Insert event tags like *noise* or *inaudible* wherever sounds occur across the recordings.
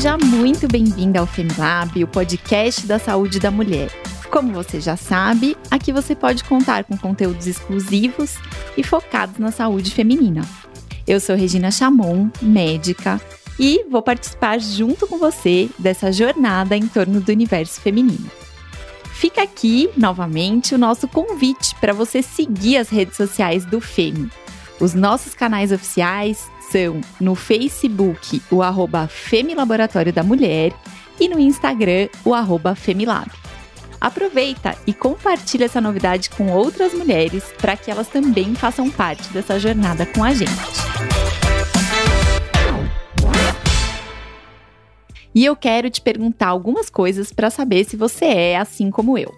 Seja muito bem-vinda ao Femilab, o podcast da saúde da mulher. Como você já sabe, aqui você pode contar com conteúdos exclusivos e focados na saúde feminina. Eu sou Regina Chamon, médica, e vou participar junto com você dessa jornada em torno do universo feminino. Fica aqui, novamente, o nosso convite para você seguir as redes sociais do FEMI. Os nossos canais oficiais são no Facebook, o arroba Femilaboratório da Mulher e no Instagram, o arroba Femilab. Aproveita e compartilha essa novidade com outras mulheres para que elas também façam parte dessa jornada com a gente. E eu quero te perguntar algumas coisas para saber se você é assim como eu.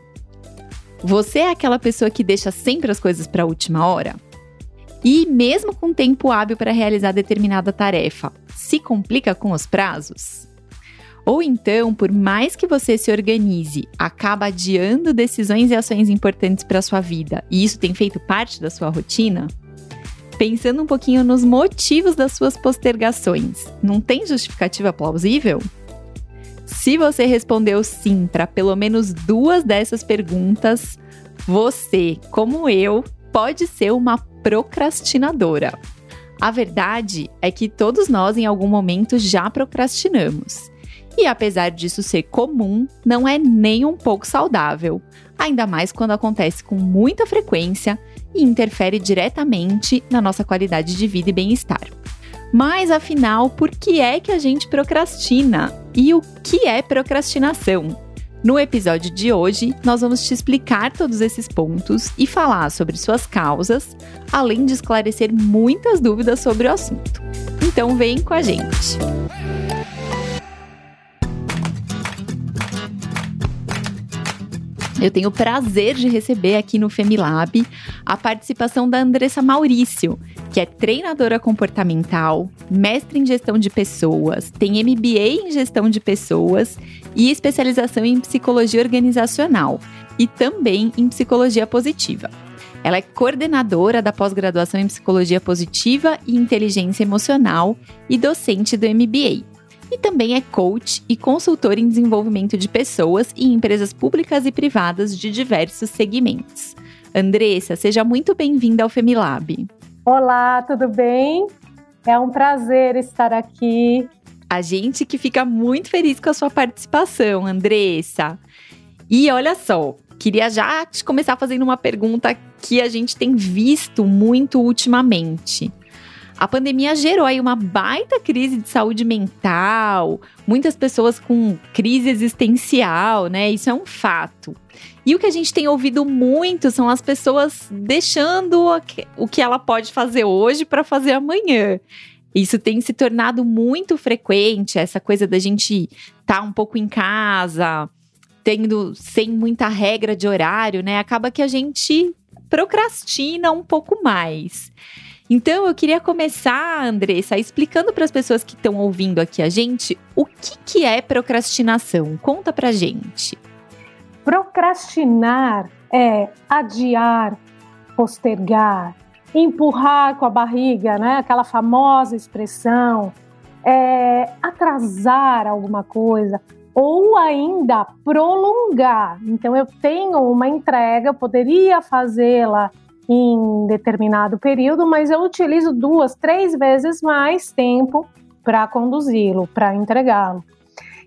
Você é aquela pessoa que deixa sempre as coisas para a última hora? E mesmo com tempo hábil para realizar determinada tarefa, se complica com os prazos? Ou então, por mais que você se organize, acaba adiando decisões e ações importantes para sua vida, e isso tem feito parte da sua rotina? Pensando um pouquinho nos motivos das suas postergações, não tem justificativa plausível? Se você respondeu sim para pelo menos duas dessas perguntas, você, como eu, pode ser uma procrastinadora. A verdade é que todos nós, em algum momento, já procrastinamos. E apesar disso ser comum, não é nem um pouco saudável, ainda mais quando acontece com muita frequência e interfere diretamente na nossa qualidade de vida e bem-estar. Mas afinal, por que é que a gente procrastina? E o que é procrastinação? No episódio de hoje, nós vamos te explicar todos esses pontos e falar sobre suas causas, além de esclarecer muitas dúvidas sobre o assunto. Então, vem com a gente! Eu tenho o prazer de receber aqui no Femilab a participação da Andressa Maurício, que é treinadora comportamental, mestre em gestão de pessoas, tem MBA em gestão de pessoas e especialização em psicologia organizacional e também em psicologia positiva. Ela é coordenadora da pós-graduação em psicologia positiva e inteligência emocional e docente do MBA e também é coach e consultor em desenvolvimento de pessoas e empresas públicas e privadas de diversos segmentos. Andressa, seja muito bem-vinda ao Femilab. Olá, tudo bem? É um prazer estar aqui. A gente que fica muito feliz com a sua participação, Andressa. E olha só, queria já te começar fazendo uma pergunta que a gente tem visto muito ultimamente. A pandemia gerou aí uma baita crise de saúde mental, muitas pessoas com crise existencial, né? Isso é um fato. E o que a gente tem ouvido muito são as pessoas deixando o que ela pode fazer hoje para fazer amanhã. Isso tem se tornado muito frequente, essa coisa da gente estar tá um pouco em casa, tendo sem muita regra de horário, né? Acaba que a gente procrastina um pouco mais. Então, eu queria começar, Andressa, explicando para as pessoas que estão ouvindo aqui a gente o que, que é procrastinação. Conta para gente. Procrastinar é adiar, postergar, empurrar com a barriga, né? Aquela famosa expressão, é atrasar alguma coisa ou ainda prolongar. Então eu tenho uma entrega, eu poderia fazê-la em determinado período, mas eu utilizo duas, três vezes mais tempo para conduzi-lo, para entregá-lo.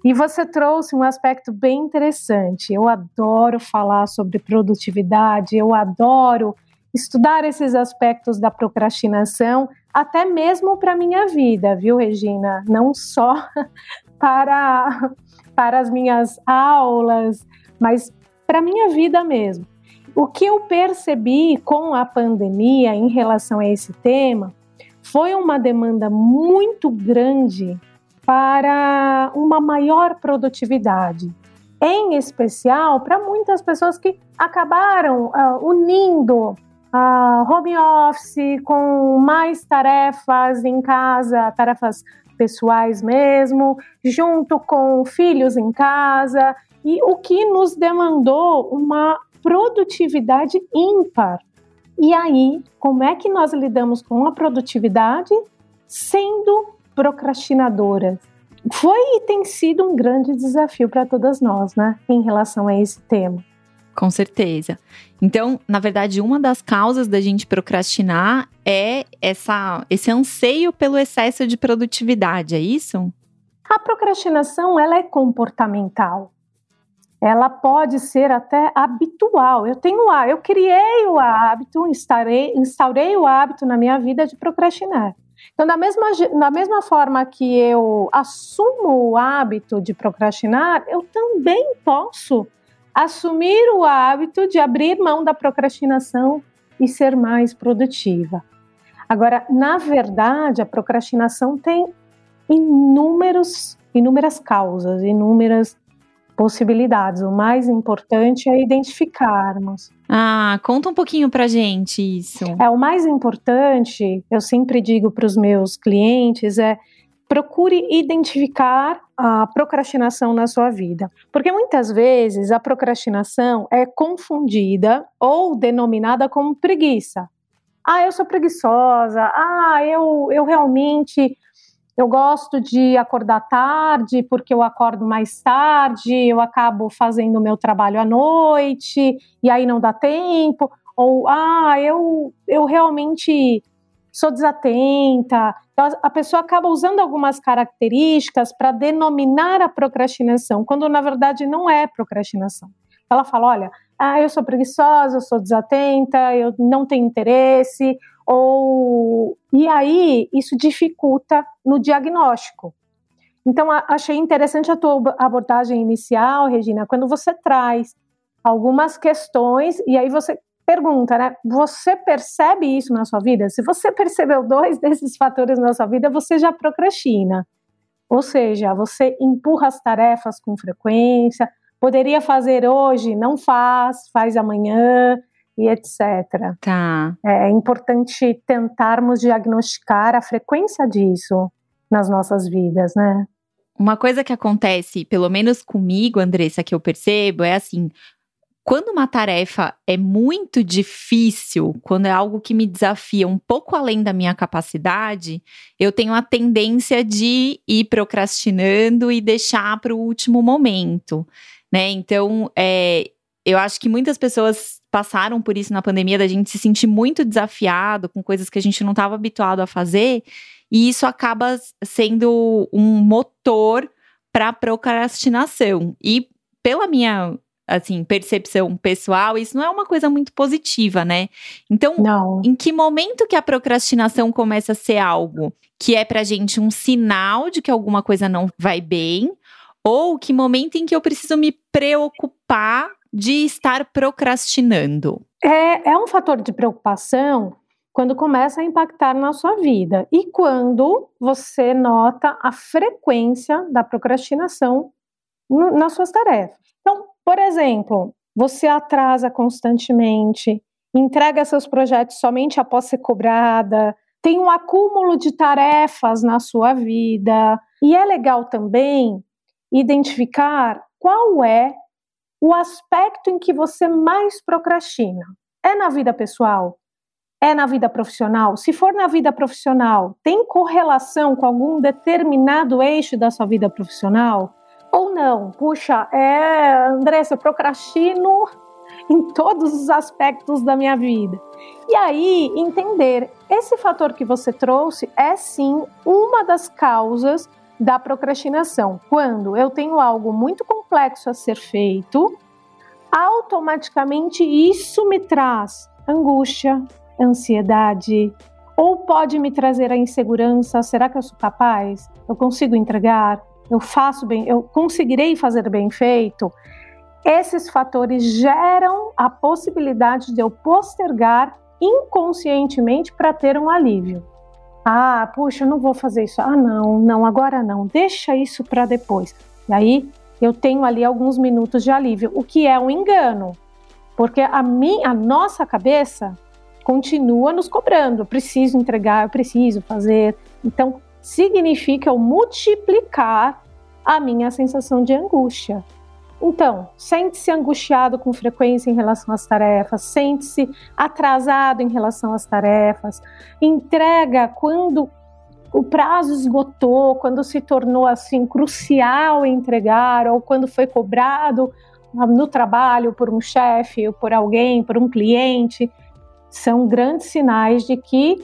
E você trouxe um aspecto bem interessante. Eu adoro falar sobre produtividade, eu adoro estudar esses aspectos da procrastinação, até mesmo para minha vida, viu, Regina? Não só *laughs* para para as minhas aulas, mas para minha vida mesmo. O que eu percebi com a pandemia em relação a esse tema foi uma demanda muito grande para uma maior produtividade, em especial para muitas pessoas que acabaram uh, unindo uh, home office com mais tarefas em casa, tarefas pessoais mesmo, junto com filhos em casa, e o que nos demandou uma produtividade ímpar. E aí, como é que nós lidamos com a produtividade sendo procrastinadoras? foi e tem sido um grande desafio para todas nós, né, em relação a esse tema. Com certeza. Então, na verdade, uma das causas da gente procrastinar é essa, esse anseio pelo excesso de produtividade, é isso? A procrastinação ela é comportamental. Ela pode ser até habitual. Eu tenho eu criei o hábito, instaurei, instaurei o hábito na minha vida de procrastinar. Então, da mesma, da mesma forma que eu assumo o hábito de procrastinar, eu também posso assumir o hábito de abrir mão da procrastinação e ser mais produtiva. Agora, na verdade, a procrastinação tem inúmeros, inúmeras causas, inúmeras possibilidades. O mais importante é identificarmos. Ah, conta um pouquinho pra gente isso. É, o mais importante, eu sempre digo para os meus clientes, é procure identificar a procrastinação na sua vida. Porque muitas vezes a procrastinação é confundida ou denominada como preguiça. Ah, eu sou preguiçosa. Ah, eu, eu realmente eu gosto de acordar tarde porque eu acordo mais tarde, eu acabo fazendo o meu trabalho à noite e aí não dá tempo. Ou, ah, eu, eu realmente sou desatenta. Então, a pessoa acaba usando algumas características para denominar a procrastinação, quando na verdade não é procrastinação. Ela fala: olha, ah, eu sou preguiçosa, eu sou desatenta, eu não tenho interesse, ou e aí isso dificulta no diagnóstico. Então achei interessante a tua abordagem inicial, Regina, quando você traz algumas questões e aí você pergunta, né? Você percebe isso na sua vida? Se você percebeu dois *laughs* desses fatores na sua vida, você já procrastina. Ou seja, você empurra as tarefas com frequência, poderia fazer hoje, não faz, faz amanhã e etc. Tá. É importante tentarmos diagnosticar a frequência disso nas nossas vidas, né? Uma coisa que acontece, pelo menos comigo, Andressa, que eu percebo, é assim: quando uma tarefa é muito difícil, quando é algo que me desafia um pouco além da minha capacidade, eu tenho a tendência de ir procrastinando e deixar para o último momento, né? Então, é, eu acho que muitas pessoas passaram por isso na pandemia, da gente se sentir muito desafiado com coisas que a gente não estava habituado a fazer, e isso acaba sendo um motor para procrastinação. E pela minha assim, percepção pessoal, isso não é uma coisa muito positiva, né? Então, não. em que momento que a procrastinação começa a ser algo que é pra gente um sinal de que alguma coisa não vai bem, ou que momento em que eu preciso me preocupar de estar procrastinando? É, é um fator de preocupação quando começa a impactar na sua vida e quando você nota a frequência da procrastinação nas suas tarefas. Então, por exemplo, você atrasa constantemente, entrega seus projetos somente após ser cobrada, tem um acúmulo de tarefas na sua vida. E é legal também identificar qual é o aspecto em que você mais procrastina. É na vida pessoal? É na vida profissional? Se for na vida profissional, tem correlação com algum determinado eixo da sua vida profissional? Ou não? Puxa, é, Andressa, eu procrastino *laughs* em todos os aspectos da minha vida. E aí, entender, esse fator que você trouxe é sim uma das causas da procrastinação. Quando eu tenho algo muito complexo a ser feito, automaticamente isso me traz angústia, ansiedade, ou pode me trazer a insegurança: será que eu sou capaz? Eu consigo entregar? Eu faço bem? Eu conseguirei fazer bem feito? Esses fatores geram a possibilidade de eu postergar inconscientemente para ter um alívio. Ah, puxa, não vou fazer isso. Ah, não, não, agora não. Deixa isso para depois. E aí eu tenho ali alguns minutos de alívio, o que é um engano, porque a minha, a nossa cabeça continua nos cobrando. Eu preciso entregar, eu preciso fazer. Então significa eu multiplicar a minha sensação de angústia. Então, sente-se angustiado com frequência em relação às tarefas, sente-se atrasado em relação às tarefas, entrega quando o prazo esgotou, quando se tornou assim crucial entregar, ou quando foi cobrado no trabalho por um chefe, por alguém, por um cliente, são grandes sinais de que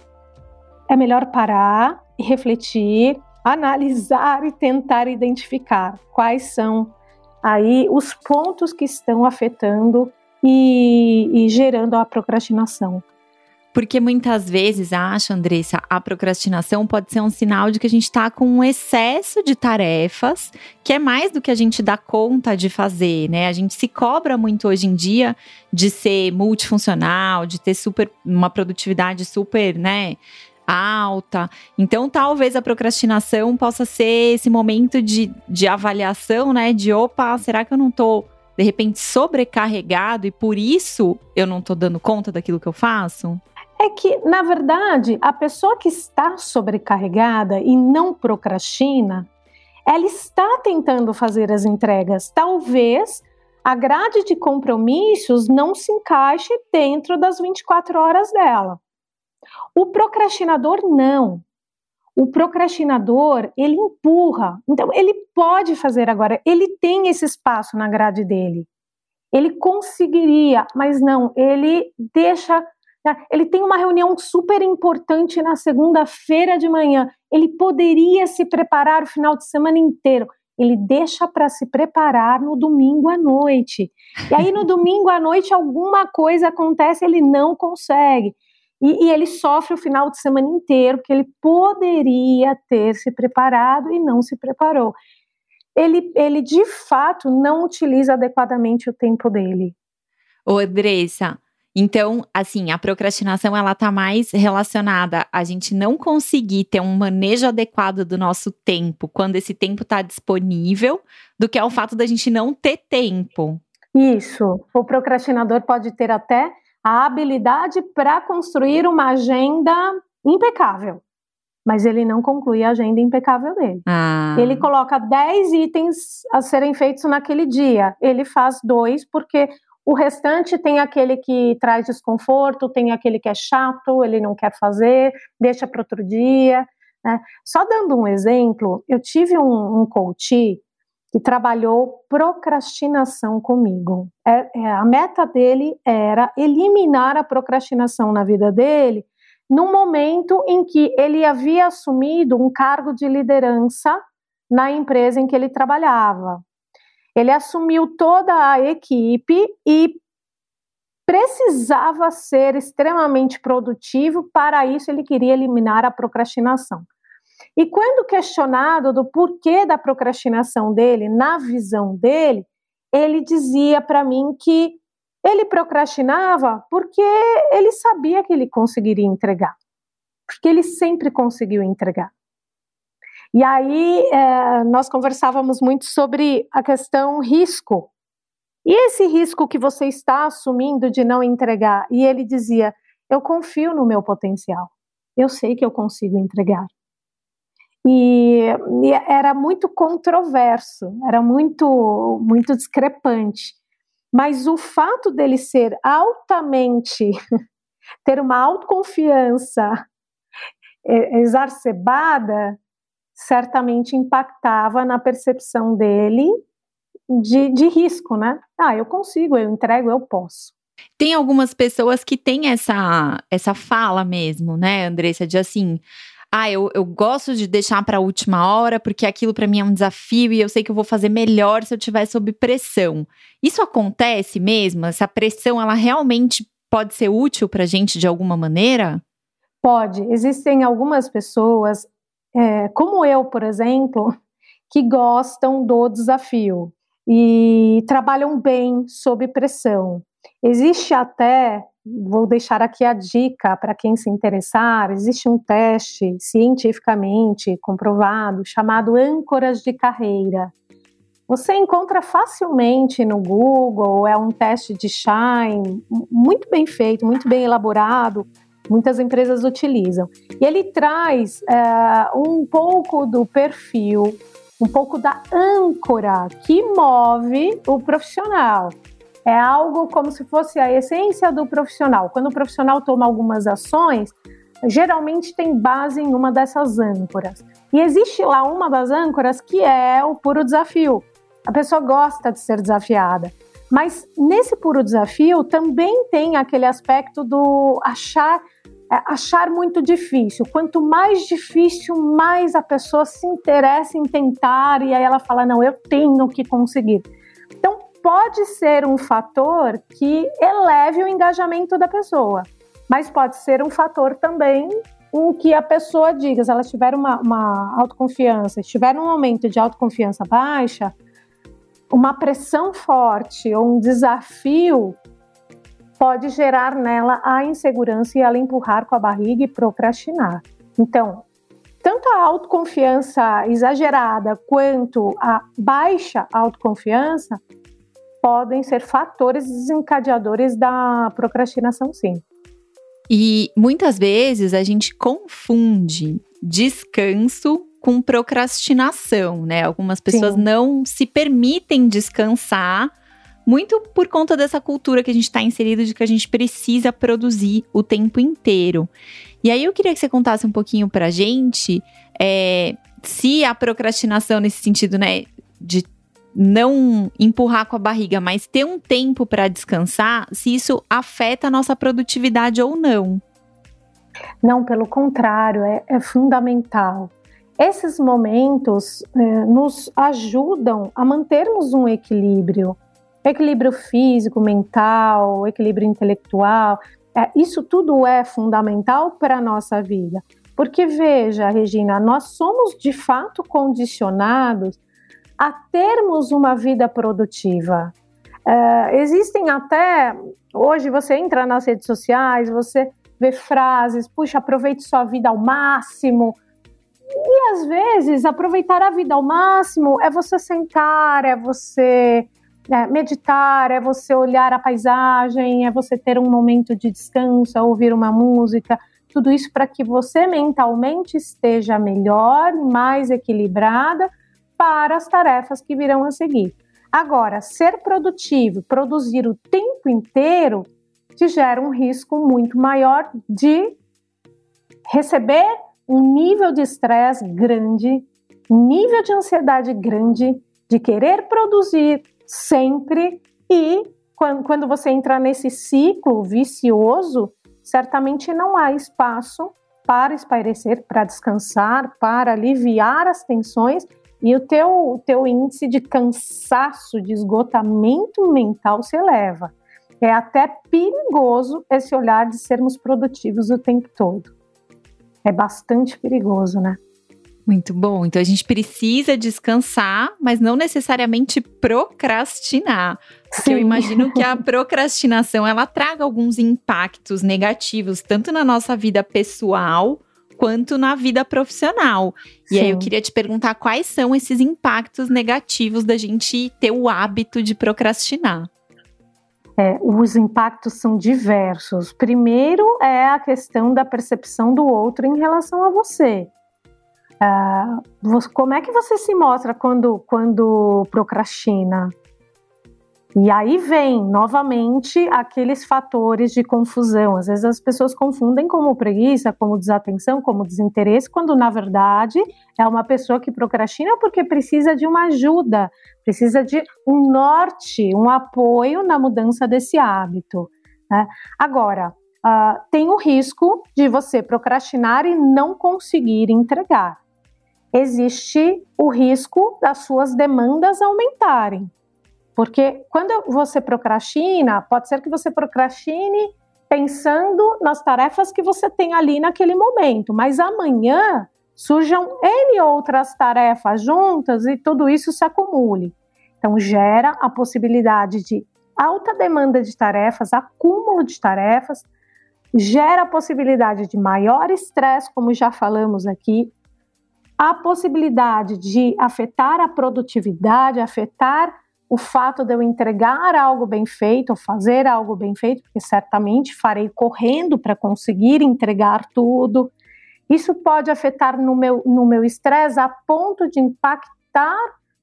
é melhor parar e refletir, analisar e tentar identificar quais são aí os pontos que estão afetando e, e gerando a procrastinação. Porque muitas vezes, acho, Andressa, a procrastinação pode ser um sinal de que a gente está com um excesso de tarefas, que é mais do que a gente dá conta de fazer, né? A gente se cobra muito hoje em dia de ser multifuncional, de ter super uma produtividade super, né? alta. Então, talvez a procrastinação possa ser esse momento de, de avaliação, né? De opa, será que eu não estou de repente sobrecarregado e por isso eu não estou dando conta daquilo que eu faço? É que, na verdade, a pessoa que está sobrecarregada e não procrastina, ela está tentando fazer as entregas. Talvez a grade de compromissos não se encaixe dentro das 24 horas dela. O procrastinador não. O procrastinador, ele empurra. Então, ele pode fazer agora, ele tem esse espaço na grade dele. Ele conseguiria, mas não, ele deixa? Ele tem uma reunião super importante na segunda-feira de manhã. Ele poderia se preparar o final de semana inteiro. Ele deixa para se preparar no domingo à noite. E aí, no *laughs* domingo à noite, alguma coisa acontece, ele não consegue. E, e, ele sofre o final de semana inteiro, porque ele poderia ter se preparado e não se preparou. Ele, ele de fato não utiliza adequadamente o tempo dele. Ô, Andressa, então, assim, a procrastinação ela tá mais relacionada a gente não conseguir ter um manejo adequado do nosso tempo quando esse tempo está disponível, do que ao fato da gente não ter tempo. Isso. O procrastinador pode ter até a habilidade para construir uma agenda impecável, mas ele não conclui a agenda impecável dele. Ah. Ele coloca 10 itens a serem feitos naquele dia. Ele faz dois porque o restante tem aquele que traz desconforto, tem aquele que é chato, ele não quer fazer, deixa para outro dia. Né? Só dando um exemplo, eu tive um, um coach que trabalhou procrastinação comigo. É, é, a meta dele era eliminar a procrastinação na vida dele, no momento em que ele havia assumido um cargo de liderança na empresa em que ele trabalhava. Ele assumiu toda a equipe e precisava ser extremamente produtivo, para isso ele queria eliminar a procrastinação. E quando questionado do porquê da procrastinação dele, na visão dele, ele dizia para mim que ele procrastinava porque ele sabia que ele conseguiria entregar, porque ele sempre conseguiu entregar. E aí é, nós conversávamos muito sobre a questão risco. E esse risco que você está assumindo de não entregar? E ele dizia: Eu confio no meu potencial. Eu sei que eu consigo entregar. E, e era muito controverso, era muito, muito discrepante. Mas o fato dele ser altamente, *laughs* ter uma autoconfiança exacerbada, certamente impactava na percepção dele de, de risco, né? Ah, eu consigo, eu entrego, eu posso. Tem algumas pessoas que têm essa, essa fala mesmo, né, Andressa, de assim, ah, eu, eu gosto de deixar para a última hora porque aquilo para mim é um desafio e eu sei que eu vou fazer melhor se eu estiver sob pressão. Isso acontece mesmo? Essa pressão, ela realmente pode ser útil para gente de alguma maneira? Pode. Existem algumas pessoas é, como eu, por exemplo, que gostam do desafio e trabalham bem sob pressão. Existe até, vou deixar aqui a dica para quem se interessar, existe um teste cientificamente comprovado chamado âncoras de carreira. Você encontra facilmente no Google, é um teste de Shine, muito bem feito, muito bem elaborado, muitas empresas utilizam. E ele traz é, um pouco do perfil, um pouco da âncora que move o profissional. É algo como se fosse a essência do profissional. Quando o profissional toma algumas ações, geralmente tem base em uma dessas âncoras. E existe lá uma das âncoras que é o puro desafio. A pessoa gosta de ser desafiada. Mas nesse puro desafio também tem aquele aspecto do achar é, achar muito difícil. Quanto mais difícil, mais a pessoa se interessa em tentar e aí ela fala: "Não, eu tenho que conseguir". Então, pode ser um fator que eleve o engajamento da pessoa, mas pode ser um fator também em que a pessoa diga, se ela tiver uma, uma autoconfiança, estiver num momento de autoconfiança baixa, uma pressão forte ou um desafio pode gerar nela a insegurança e ela empurrar com a barriga e procrastinar. Então, tanto a autoconfiança exagerada quanto a baixa autoconfiança podem ser fatores desencadeadores da procrastinação, sim. E muitas vezes a gente confunde descanso com procrastinação, né? Algumas pessoas Sim. não se permitem descansar, muito por conta dessa cultura que a gente está inserido de que a gente precisa produzir o tempo inteiro. E aí eu queria que você contasse um pouquinho pra gente é, se a procrastinação nesse sentido, né, de não empurrar com a barriga, mas ter um tempo para descansar, se isso afeta a nossa produtividade ou não. Não, pelo contrário, é, é fundamental. Esses momentos é, nos ajudam a mantermos um equilíbrio, equilíbrio físico, mental, equilíbrio intelectual. É, isso tudo é fundamental para a nossa vida. Porque veja, Regina, nós somos de fato condicionados a termos uma vida produtiva. É, existem até hoje você entra nas redes sociais, você vê frases, puxa, aproveite sua vida ao máximo, e às vezes aproveitar a vida ao máximo é você sentar, é você é, meditar, é você olhar a paisagem, é você ter um momento de descanso, é ouvir uma música, tudo isso para que você mentalmente esteja melhor, mais equilibrada para as tarefas que virão a seguir. Agora, ser produtivo, produzir o tempo inteiro, te gera um risco muito maior de receber um nível de estresse grande, um nível de ansiedade grande, de querer produzir sempre e quando, quando você entra nesse ciclo vicioso, certamente não há espaço para espairecer, para descansar, para aliviar as tensões e o teu, teu índice de cansaço, de esgotamento mental se eleva. É até perigoso esse olhar de sermos produtivos o tempo todo é bastante perigoso, né? Muito bom. Então a gente precisa descansar, mas não necessariamente procrastinar. Porque Sim. eu imagino que a *laughs* procrastinação ela traga alguns impactos negativos, tanto na nossa vida pessoal quanto na vida profissional. E Sim. aí eu queria te perguntar quais são esses impactos negativos da gente ter o hábito de procrastinar. É, os impactos são diversos. Primeiro é a questão da percepção do outro em relação a você. Uh, como é que você se mostra quando, quando procrastina? E aí vem novamente aqueles fatores de confusão. Às vezes as pessoas confundem como preguiça, como desatenção, como desinteresse, quando na verdade é uma pessoa que procrastina porque precisa de uma ajuda, precisa de um norte, um apoio na mudança desse hábito. Né? Agora, uh, tem o risco de você procrastinar e não conseguir entregar. Existe o risco das suas demandas aumentarem. Porque quando você procrastina, pode ser que você procrastine pensando nas tarefas que você tem ali naquele momento, mas amanhã surjam N outras tarefas juntas e tudo isso se acumule. Então, gera a possibilidade de alta demanda de tarefas, acúmulo de tarefas, gera a possibilidade de maior estresse, como já falamos aqui, a possibilidade de afetar a produtividade, afetar o fato de eu entregar algo bem feito, ou fazer algo bem feito, porque certamente farei correndo para conseguir entregar tudo. Isso pode afetar no meu no meu estresse a ponto de impactar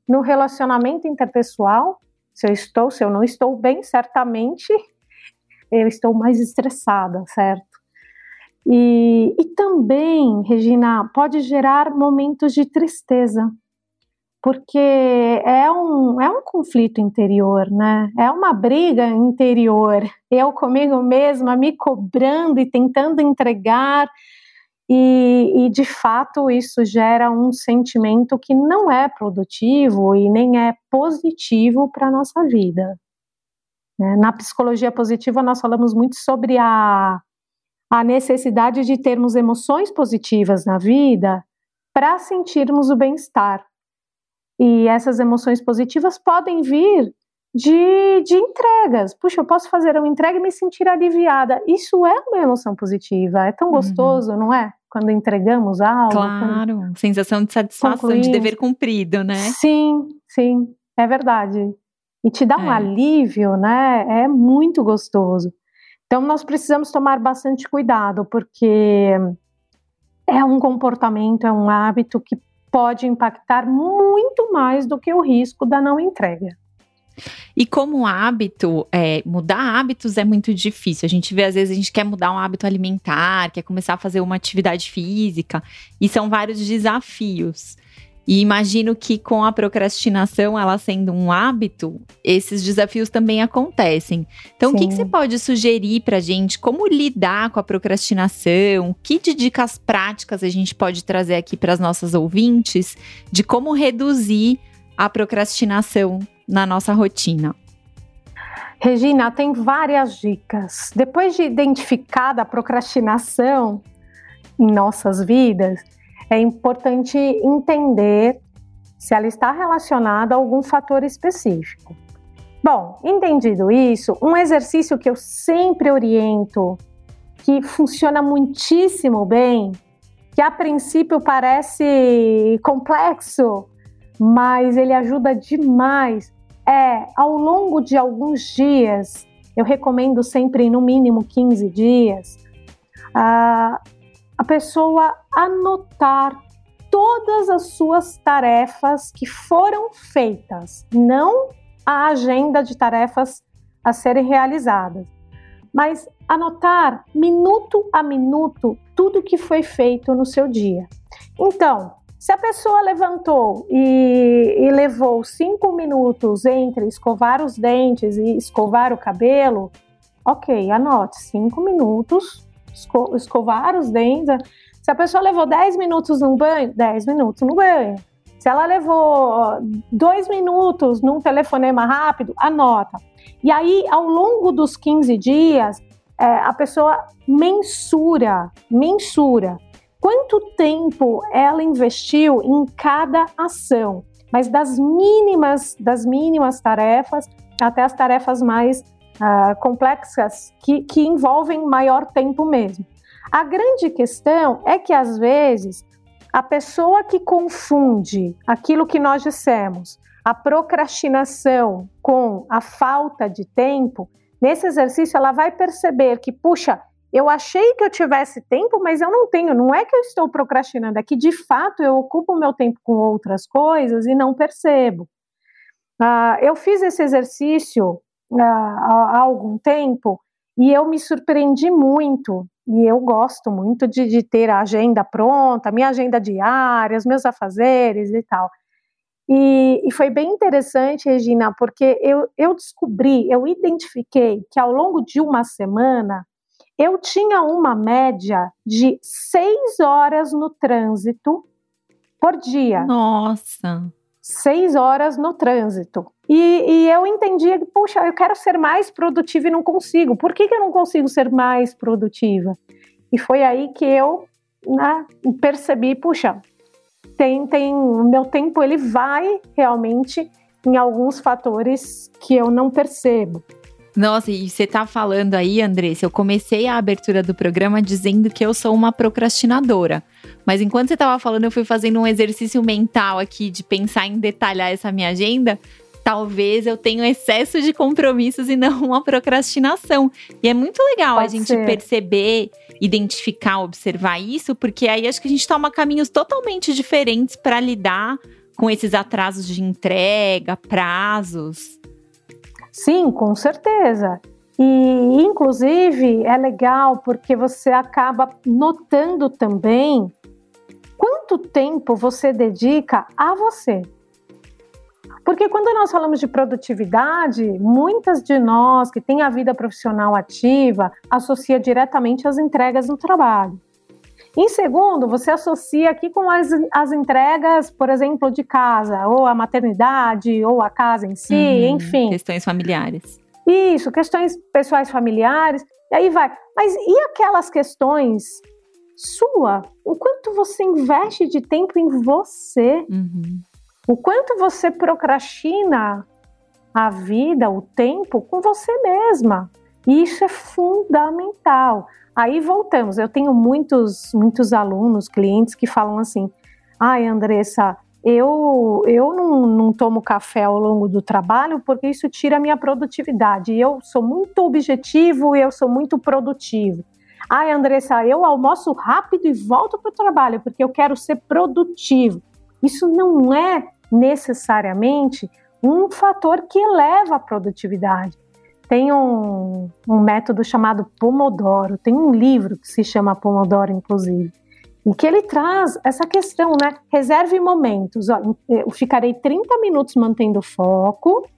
no relacionamento interpessoal. Se eu estou, se eu não estou bem, certamente eu estou mais estressada, certo? E, e também, Regina, pode gerar momentos de tristeza, porque é um, é um conflito interior, né? É uma briga interior. Eu comigo mesma me cobrando e tentando entregar, e, e de fato isso gera um sentimento que não é produtivo e nem é positivo para a nossa vida. Né? Na psicologia positiva, nós falamos muito sobre a, a necessidade de termos emoções positivas na vida para sentirmos o bem-estar. E essas emoções positivas podem vir de, de entregas. Puxa, eu posso fazer uma entrega e me sentir aliviada. Isso é uma emoção positiva. É tão uhum. gostoso, uhum. não é? Quando entregamos algo. Claro, quando... sensação de satisfação, de dever cumprido, né? Sim, sim, é verdade. E te dá um é. alívio, né? É muito gostoso. Então, nós precisamos tomar bastante cuidado, porque é um comportamento, é um hábito que pode impactar muito mais do que o risco da não entrega. E como hábito, é, mudar hábitos é muito difícil. A gente vê, às vezes, a gente quer mudar um hábito alimentar, quer começar a fazer uma atividade física, e são vários desafios. E imagino que com a procrastinação, ela sendo um hábito, esses desafios também acontecem. Então, Sim. o que, que você pode sugerir para gente? Como lidar com a procrastinação? Que de dicas práticas a gente pode trazer aqui para as nossas ouvintes de como reduzir a procrastinação na nossa rotina? Regina, tem várias dicas. Depois de identificada a procrastinação em nossas vidas, é importante entender se ela está relacionada a algum fator específico. Bom, entendido isso, um exercício que eu sempre oriento, que funciona muitíssimo bem, que a princípio parece complexo, mas ele ajuda demais, é ao longo de alguns dias, eu recomendo sempre no mínimo 15 dias, uh, a pessoa anotar todas as suas tarefas que foram feitas, não a agenda de tarefas a serem realizadas, mas anotar minuto a minuto tudo que foi feito no seu dia. Então, se a pessoa levantou e, e levou cinco minutos entre escovar os dentes e escovar o cabelo, ok, anote cinco minutos esco escovar os dentes. Se a pessoa levou 10 minutos no banho, 10 minutos no banho. Se ela levou dois minutos num telefonema rápido, anota. E aí, ao longo dos 15 dias, é, a pessoa mensura, mensura quanto tempo ela investiu em cada ação, mas das mínimas, das mínimas tarefas até as tarefas mais uh, complexas que, que envolvem maior tempo mesmo. A grande questão é que, às vezes, a pessoa que confunde aquilo que nós dissemos, a procrastinação com a falta de tempo, nesse exercício ela vai perceber que, puxa, eu achei que eu tivesse tempo, mas eu não tenho. Não é que eu estou procrastinando, é que de fato eu ocupo meu tempo com outras coisas e não percebo. Uh, eu fiz esse exercício há, algum tempo e eu me surpreendi muito. E eu gosto muito de, de ter a agenda pronta, minha agenda diária, os meus afazeres e tal. E, e, foi bem interessante, Regina, porque eu, eu descobri, eu identifiquei que ao longo de uma semana eu tinha uma média de seis horas no trânsito por dia. Nossa! Seis horas no trânsito. E, e, eu entendia que, puxa, eu quero ser mais produtiva e não consigo. Por que, que eu não consigo ser mais produtiva? E foi aí que eu né, percebi, puxa, tem, tem, o meu tempo ele vai realmente em alguns fatores que eu não percebo. Nossa, e você tá falando aí, Andressa, eu comecei a abertura do programa dizendo que eu sou uma procrastinadora. Mas enquanto você tava falando, eu fui fazendo um exercício mental aqui de pensar em detalhar essa minha agenda talvez eu tenha excesso de compromissos e não *laughs* uma procrastinação. E é muito legal Pode a gente ser. perceber, identificar, observar isso, porque aí acho que a gente toma caminhos totalmente diferentes para lidar com esses atrasos de entrega, prazos. Sim, com certeza. E, inclusive, é legal porque você acaba notando também quanto tempo você dedica a você. Porque quando nós falamos de produtividade, muitas de nós que têm a vida profissional ativa associa diretamente as entregas no trabalho. Em segundo, você associa aqui com as, as entregas, por exemplo, de casa, ou a maternidade, ou a casa em si, uhum, enfim. Questões familiares. Isso, questões pessoais familiares, e aí vai. Mas e aquelas questões sua? O quanto você investe de tempo em você? Uhum. O quanto você procrastina a vida, o tempo com você mesma. Isso é fundamental. Aí voltamos. Eu tenho muitos, muitos alunos, clientes que falam assim: ai, Andressa, eu, eu não, não tomo café ao longo do trabalho porque isso tira a minha produtividade. Eu sou muito objetivo e eu sou muito produtivo. Ai, Andressa, eu almoço rápido e volto para o trabalho porque eu quero ser produtivo. Isso não é necessariamente um fator que eleva a produtividade. Tem um, um método chamado Pomodoro, tem um livro que se chama Pomodoro, inclusive em que ele traz essa questão, né? Reserve momentos. Ó, eu ficarei 30 minutos mantendo foco,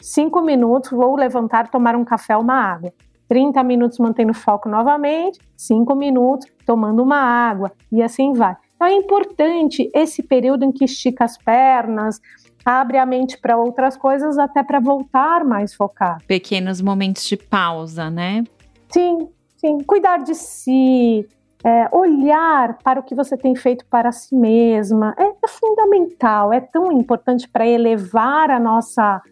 5 minutos vou levantar, tomar um café ou uma água. 30 minutos mantendo foco novamente, 5 minutos tomando uma água e assim vai. Então é importante esse período em que estica as pernas, abre a mente para outras coisas, até para voltar mais focado. Pequenos momentos de pausa, né? Sim, sim. Cuidar de si, é, olhar para o que você tem feito para si mesma é, é fundamental, é tão importante para elevar a nossa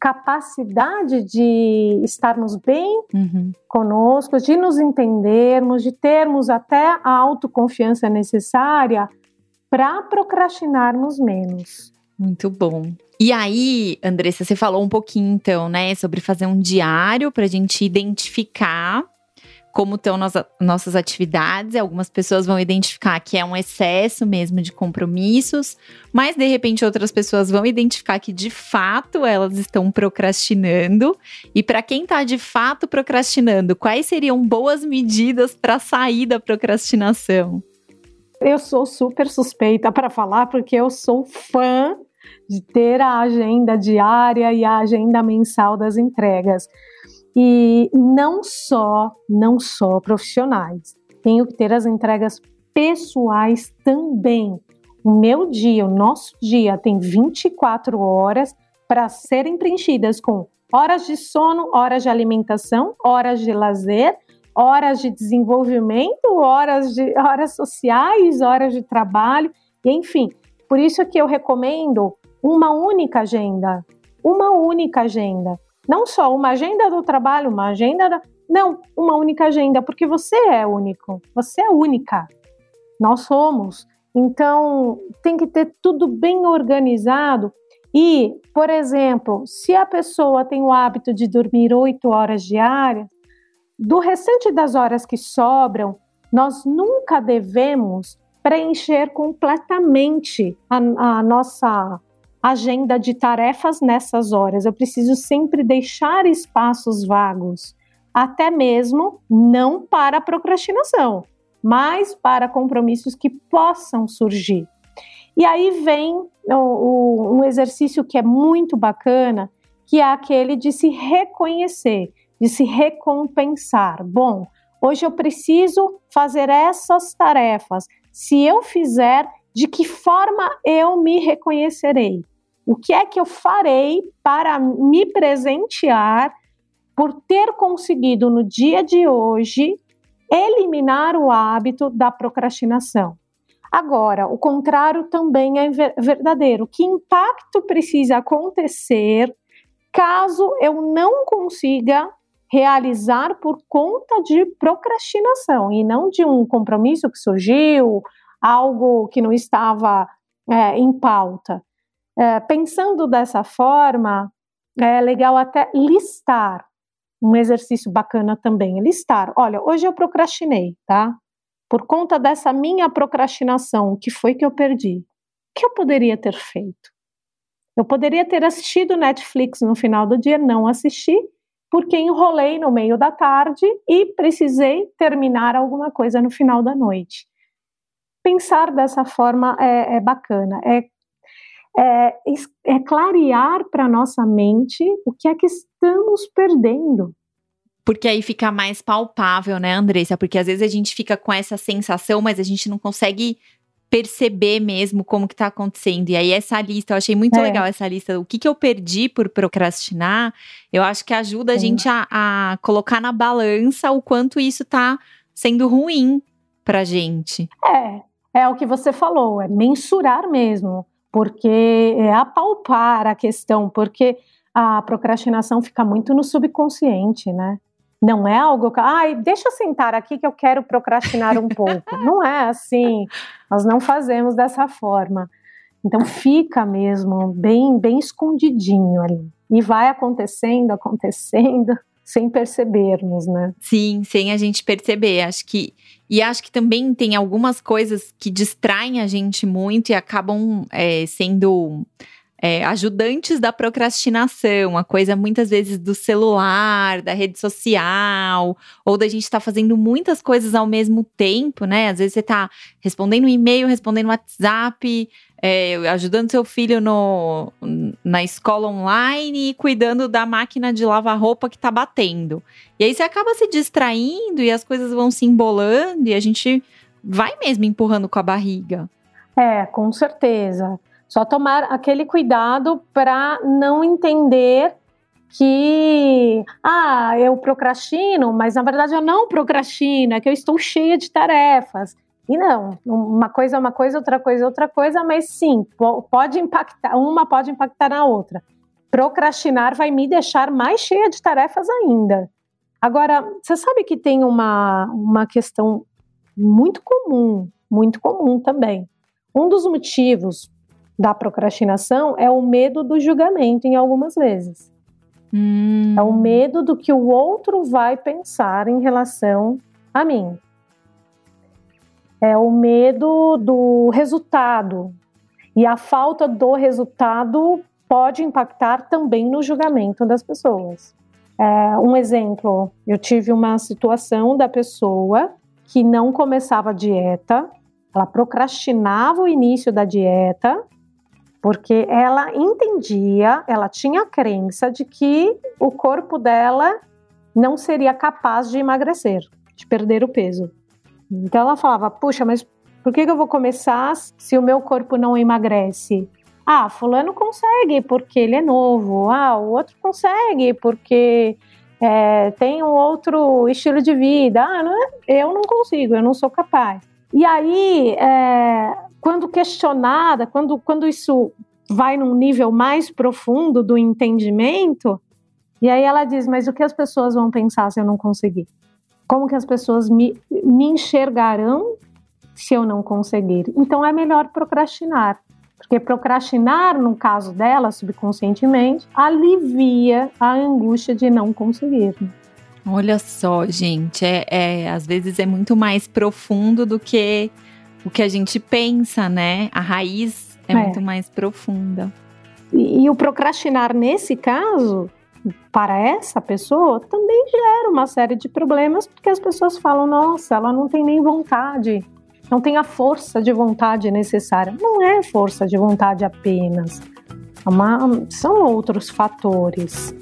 capacidade de estarmos bem uhum. conosco, de nos entendermos, de termos até a autoconfiança necessária para procrastinarmos menos. Muito bom. E aí, Andressa, você falou um pouquinho então, né, sobre fazer um diário para a gente identificar como estão nossa, nossas atividades. Algumas pessoas vão identificar que é um excesso mesmo de compromissos, mas de repente outras pessoas vão identificar que de fato elas estão procrastinando. E para quem está de fato procrastinando, quais seriam boas medidas para sair da procrastinação? Eu sou super suspeita para falar porque eu sou fã de ter a agenda diária e a agenda mensal das entregas. E não só, não só profissionais. Tenho que ter as entregas pessoais também. O meu dia, o nosso dia tem 24 horas para serem preenchidas com horas de sono, horas de alimentação, horas de lazer, horas de desenvolvimento, horas de horas sociais, horas de trabalho, enfim. Por isso que eu recomendo uma única agenda, uma única agenda. Não só uma agenda do trabalho, uma agenda da... Não, uma única agenda, porque você é único, você é única. Nós somos. Então, tem que ter tudo bem organizado. E, por exemplo, se a pessoa tem o hábito de dormir oito horas diárias, do restante das horas que sobram, nós nunca devemos preencher completamente a, a nossa agenda de tarefas nessas horas. Eu preciso sempre deixar espaços vagos, até mesmo não para procrastinação, mas para compromissos que possam surgir. E aí vem o, o, um exercício que é muito bacana, que é aquele de se reconhecer, de se recompensar. Bom, hoje eu preciso fazer essas tarefas. Se eu fizer, de que forma eu me reconhecerei? O que é que eu farei para me presentear por ter conseguido no dia de hoje eliminar o hábito da procrastinação? Agora, o contrário também é verdadeiro. Que impacto precisa acontecer caso eu não consiga realizar por conta de procrastinação e não de um compromisso que surgiu, algo que não estava é, em pauta. É, pensando dessa forma, é legal até listar um exercício bacana também, listar. Olha, hoje eu procrastinei, tá? Por conta dessa minha procrastinação, o que foi que eu perdi? O que eu poderia ter feito? Eu poderia ter assistido Netflix no final do dia, não assisti, porque enrolei no meio da tarde e precisei terminar alguma coisa no final da noite. Pensar dessa forma é, é bacana, é, é, é clarear para nossa mente o que é que estamos perdendo. Porque aí fica mais palpável, né, Andressa? Porque às vezes a gente fica com essa sensação, mas a gente não consegue perceber mesmo como que tá acontecendo. E aí essa lista, eu achei muito é. legal essa lista, o que que eu perdi por procrastinar, eu acho que ajuda Sim. a gente a, a, colocar na balança o quanto isso tá sendo ruim pra gente. É, é o que você falou, é mensurar mesmo, porque é apalpar a questão, porque a procrastinação fica muito no subconsciente, né? Não é algo que, ai, deixa eu sentar aqui que eu quero procrastinar um pouco. *laughs* não é assim. Nós não fazemos dessa forma. Então fica mesmo bem, bem escondidinho ali. E vai acontecendo, acontecendo, sem percebermos, né? Sim, sem a gente perceber. Acho que. E acho que também tem algumas coisas que distraem a gente muito e acabam é, sendo é, ajudantes da procrastinação, a coisa muitas vezes do celular, da rede social, ou da gente estar tá fazendo muitas coisas ao mesmo tempo, né? Às vezes você está respondendo um e-mail, respondendo WhatsApp, é, ajudando seu filho no, na escola online e cuidando da máquina de lavar roupa que está batendo. E aí você acaba se distraindo e as coisas vão se embolando e a gente vai mesmo empurrando com a barriga. É, com certeza. Só tomar aquele cuidado para não entender que, ah, eu procrastino, mas na verdade eu não procrastino, é que eu estou cheia de tarefas. E não, uma coisa é uma coisa, outra coisa é outra coisa, mas sim, pode impactar, uma pode impactar na outra. Procrastinar vai me deixar mais cheia de tarefas ainda. Agora, você sabe que tem uma, uma questão muito comum, muito comum também. Um dos motivos da procrastinação é o medo do julgamento, em algumas vezes. Hum. É o medo do que o outro vai pensar em relação a mim. É o medo do resultado. E a falta do resultado pode impactar também no julgamento das pessoas. É, um exemplo: eu tive uma situação da pessoa que não começava a dieta, ela procrastinava o início da dieta porque ela entendia, ela tinha a crença de que o corpo dela não seria capaz de emagrecer, de perder o peso. Então ela falava: Puxa, mas por que, eu vou começar se o meu corpo não emagrece? Ah, Fulano consegue porque ele é novo. Ah, o outro consegue porque é, tem um outro estilo de vida. Ah, não, é, eu não consigo, eu não sou capaz. E aí, é, quando questionada, quando, quando isso vai num nível mais profundo do entendimento, e aí ela diz: Mas o que as pessoas vão pensar se eu não conseguir? Como que as pessoas me, me enxergarão se eu não conseguir? Então é melhor procrastinar. Porque procrastinar, no caso dela, subconscientemente, alivia a angústia de não conseguir. Olha só, gente, é, é, às vezes é muito mais profundo do que o que a gente pensa, né? A raiz é, é. muito mais profunda. E, e o procrastinar, nesse caso, para essa pessoa, também gera uma série de problemas, porque as pessoas falam: nossa, ela não tem nem vontade, não tem a força de vontade necessária. Não é força de vontade apenas, é uma, são outros fatores.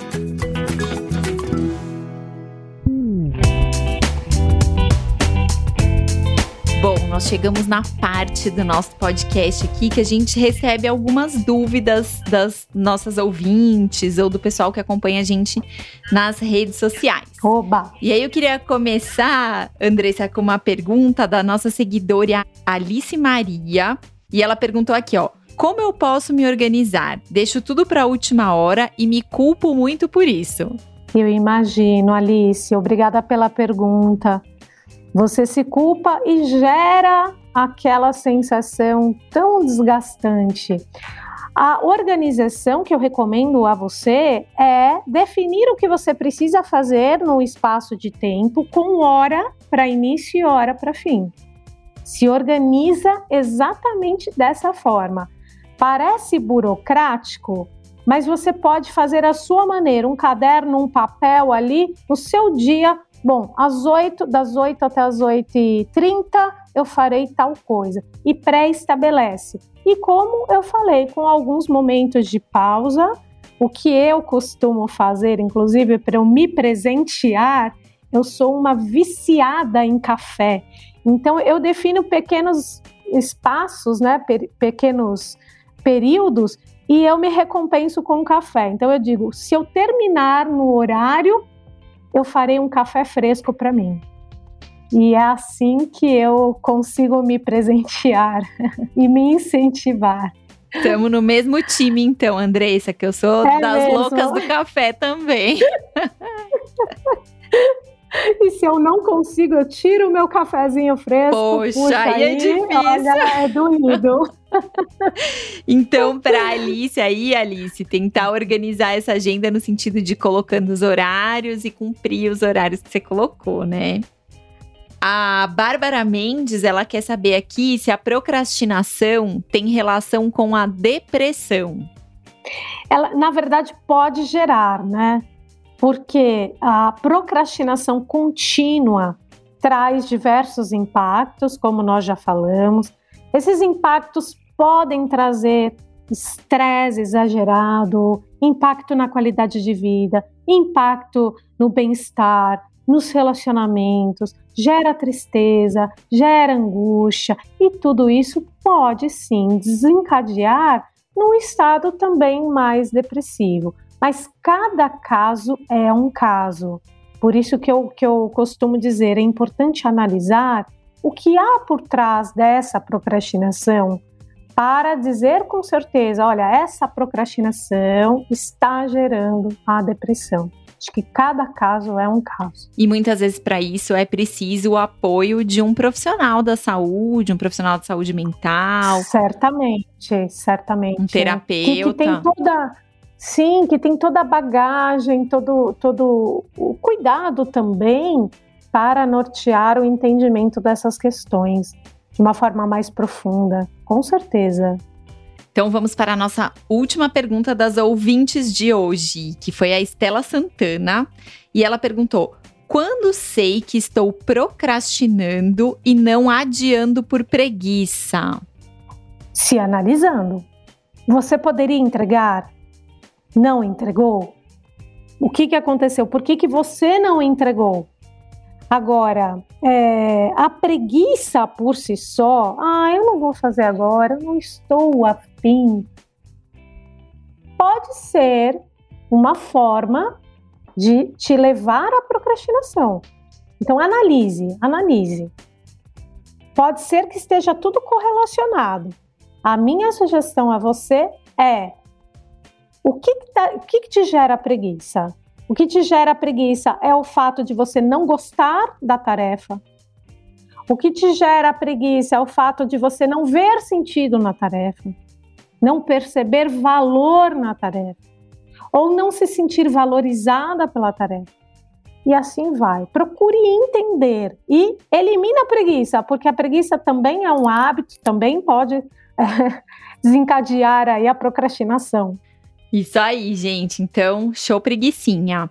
Nós chegamos na parte do nosso podcast aqui que a gente recebe algumas dúvidas das nossas ouvintes ou do pessoal que acompanha a gente nas redes sociais. Oba! E aí eu queria começar, Andressa, com uma pergunta da nossa seguidora Alice Maria. E ela perguntou aqui, ó. Como eu posso me organizar? Deixo tudo para a última hora e me culpo muito por isso. Eu imagino, Alice. Obrigada pela pergunta. Você se culpa e gera aquela sensação tão desgastante. A organização que eu recomendo a você é definir o que você precisa fazer no espaço de tempo com hora para início e hora para fim. Se organiza exatamente dessa forma. Parece burocrático? Mas você pode fazer a sua maneira, um caderno, um papel ali, no seu dia. Bom, às 8, das 8 até as 8h30 eu farei tal coisa. E pré-estabelece. E como eu falei, com alguns momentos de pausa, o que eu costumo fazer, inclusive para eu me presentear, eu sou uma viciada em café. Então eu defino pequenos espaços, né, pequenos períodos e eu me recompenso com um café. Então eu digo, se eu terminar no horário, eu farei um café fresco para mim. E é assim que eu consigo me presentear *laughs* e me incentivar. Estamos no mesmo time, então, Andressa, que eu sou é das mesmo. loucas do café também. *laughs* *laughs* E se eu não consigo, eu tiro o meu cafezinho fresco. Poxa, puxa aí, é difícil. Olha, é doído. *laughs* então, para Alice aí, Alice, tentar organizar essa agenda no sentido de colocando os horários e cumprir os horários que você colocou, né? A Bárbara Mendes, ela quer saber aqui se a procrastinação tem relação com a depressão. Ela, na verdade, pode gerar, né? Porque a procrastinação contínua traz diversos impactos, como nós já falamos. Esses impactos podem trazer estresse exagerado, impacto na qualidade de vida, impacto no bem-estar, nos relacionamentos, gera tristeza, gera angústia e tudo isso pode sim desencadear num estado também mais depressivo. Mas cada caso é um caso. Por isso que eu, que eu costumo dizer, é importante analisar o que há por trás dessa procrastinação para dizer com certeza, olha, essa procrastinação está gerando a depressão. Acho que cada caso é um caso. E muitas vezes para isso é preciso o apoio de um profissional da saúde, um profissional de saúde mental. Certamente, certamente. Um terapeuta. Que, que tem toda Sim, que tem toda a bagagem, todo, todo o cuidado também para nortear o entendimento dessas questões de uma forma mais profunda, com certeza. Então vamos para a nossa última pergunta das ouvintes de hoje, que foi a Estela Santana, e ela perguntou: quando sei que estou procrastinando e não adiando por preguiça? Se analisando. Você poderia entregar não entregou? O que, que aconteceu? Por que, que você não entregou? Agora, é, a preguiça por si só, ah, eu não vou fazer agora, eu não estou afim, pode ser uma forma de te levar à procrastinação. Então, analise, analise. Pode ser que esteja tudo correlacionado. A minha sugestão a você é o que, que, tá, o que, que te gera preguiça? O que te gera preguiça é o fato de você não gostar da tarefa. O que te gera preguiça é o fato de você não ver sentido na tarefa, não perceber valor na tarefa, ou não se sentir valorizada pela tarefa. E assim vai. Procure entender e elimine a preguiça, porque a preguiça também é um hábito, também pode é, *laughs* desencadear aí a procrastinação. Isso aí, gente. Então, show preguiçinha.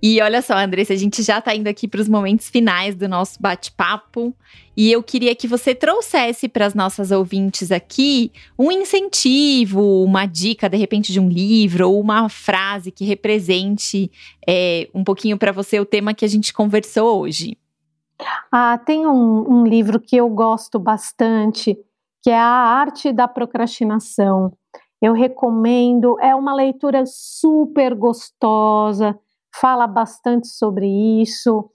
E olha só, Andressa, a gente já tá indo aqui para os momentos finais do nosso bate-papo. E eu queria que você trouxesse para as nossas ouvintes aqui um incentivo, uma dica, de repente, de um livro ou uma frase que represente é, um pouquinho para você o tema que a gente conversou hoje. Ah, tem um, um livro que eu gosto bastante, que é A Arte da Procrastinação eu recomendo, é uma leitura super gostosa, fala bastante sobre isso.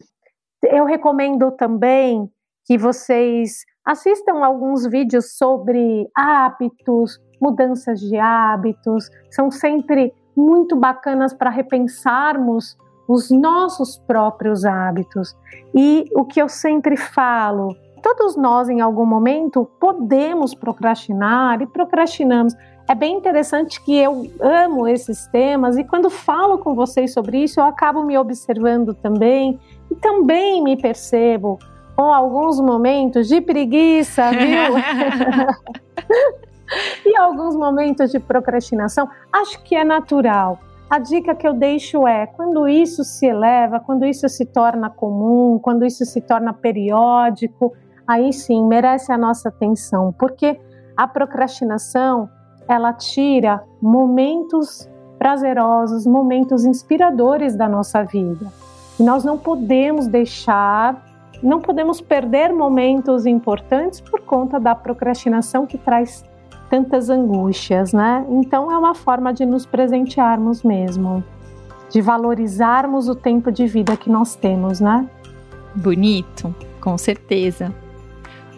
Eu recomendo também que vocês assistam alguns vídeos sobre hábitos, mudanças de hábitos, são sempre muito bacanas para repensarmos os nossos próprios hábitos. E o que eu sempre falo, todos nós em algum momento podemos procrastinar e procrastinamos é bem interessante que eu amo esses temas e quando falo com vocês sobre isso, eu acabo me observando também e também me percebo com alguns momentos de preguiça, viu? *laughs* *laughs* e alguns momentos de procrastinação, acho que é natural. A dica que eu deixo é: quando isso se eleva, quando isso se torna comum, quando isso se torna periódico, aí sim merece a nossa atenção, porque a procrastinação ela tira momentos prazerosos, momentos inspiradores da nossa vida. E nós não podemos deixar, não podemos perder momentos importantes por conta da procrastinação que traz tantas angústias, né? Então é uma forma de nos presentearmos mesmo, de valorizarmos o tempo de vida que nós temos, né? Bonito, com certeza.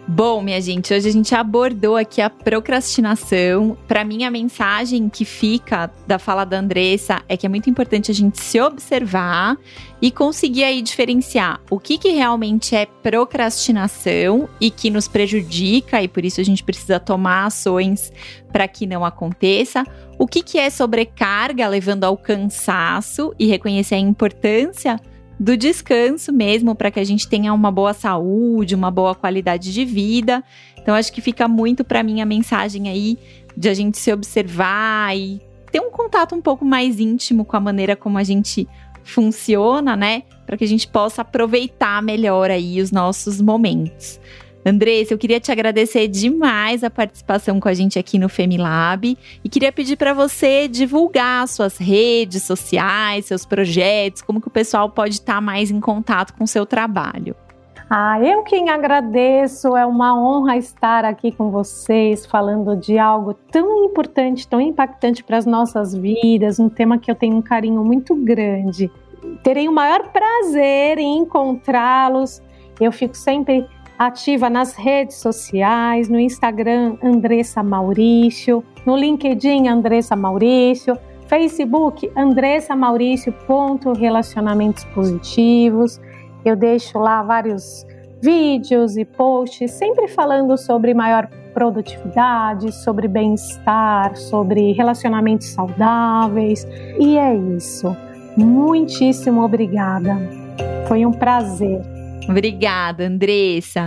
Bom, minha gente, hoje a gente abordou aqui a procrastinação. Para mim, a mensagem que fica da fala da Andressa é que é muito importante a gente se observar e conseguir aí diferenciar o que, que realmente é procrastinação e que nos prejudica e por isso a gente precisa tomar ações para que não aconteça. O que, que é sobrecarga levando ao cansaço e reconhecer a importância do descanso mesmo, para que a gente tenha uma boa saúde, uma boa qualidade de vida. Então, acho que fica muito para mim a mensagem aí de a gente se observar e ter um contato um pouco mais íntimo com a maneira como a gente funciona, né? Para que a gente possa aproveitar melhor aí os nossos momentos. Andressa, eu queria te agradecer demais a participação com a gente aqui no Femilab e queria pedir para você divulgar suas redes sociais, seus projetos, como que o pessoal pode estar tá mais em contato com o seu trabalho. Ah, eu quem agradeço, é uma honra estar aqui com vocês falando de algo tão importante, tão impactante para as nossas vidas, um tema que eu tenho um carinho muito grande. Terei o maior prazer em encontrá-los. Eu fico sempre ativa nas redes sociais, no Instagram Andressa Maurício, no LinkedIn Andressa Maurício, Facebook Andressa Maurício ponto relacionamentos positivos. Eu deixo lá vários vídeos e posts sempre falando sobre maior produtividade, sobre bem-estar, sobre relacionamentos saudáveis. E é isso. Muitíssimo obrigada. Foi um prazer. Obrigada, Andressa.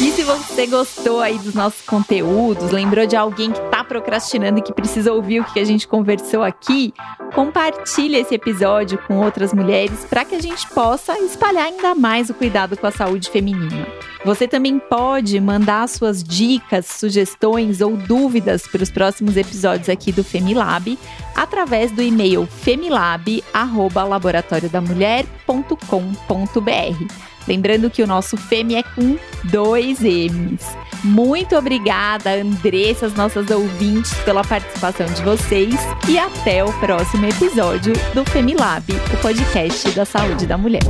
E se você gostou aí dos nossos conteúdos, lembrou de alguém que está procrastinando e que precisa ouvir o que a gente conversou aqui, compartilhe esse episódio com outras mulheres para que a gente possa espalhar ainda mais o cuidado com a saúde feminina. Você também pode mandar suas dicas, sugestões ou dúvidas para os próximos episódios aqui do Femilab através do e-mail femilab@laboratoriodamulher.com.br. Lembrando que o nosso Femi é com dois M's. Muito obrigada, Andressa, as nossas ouvintes, pela participação de vocês e até o próximo episódio do Femilab, o podcast da saúde da mulher.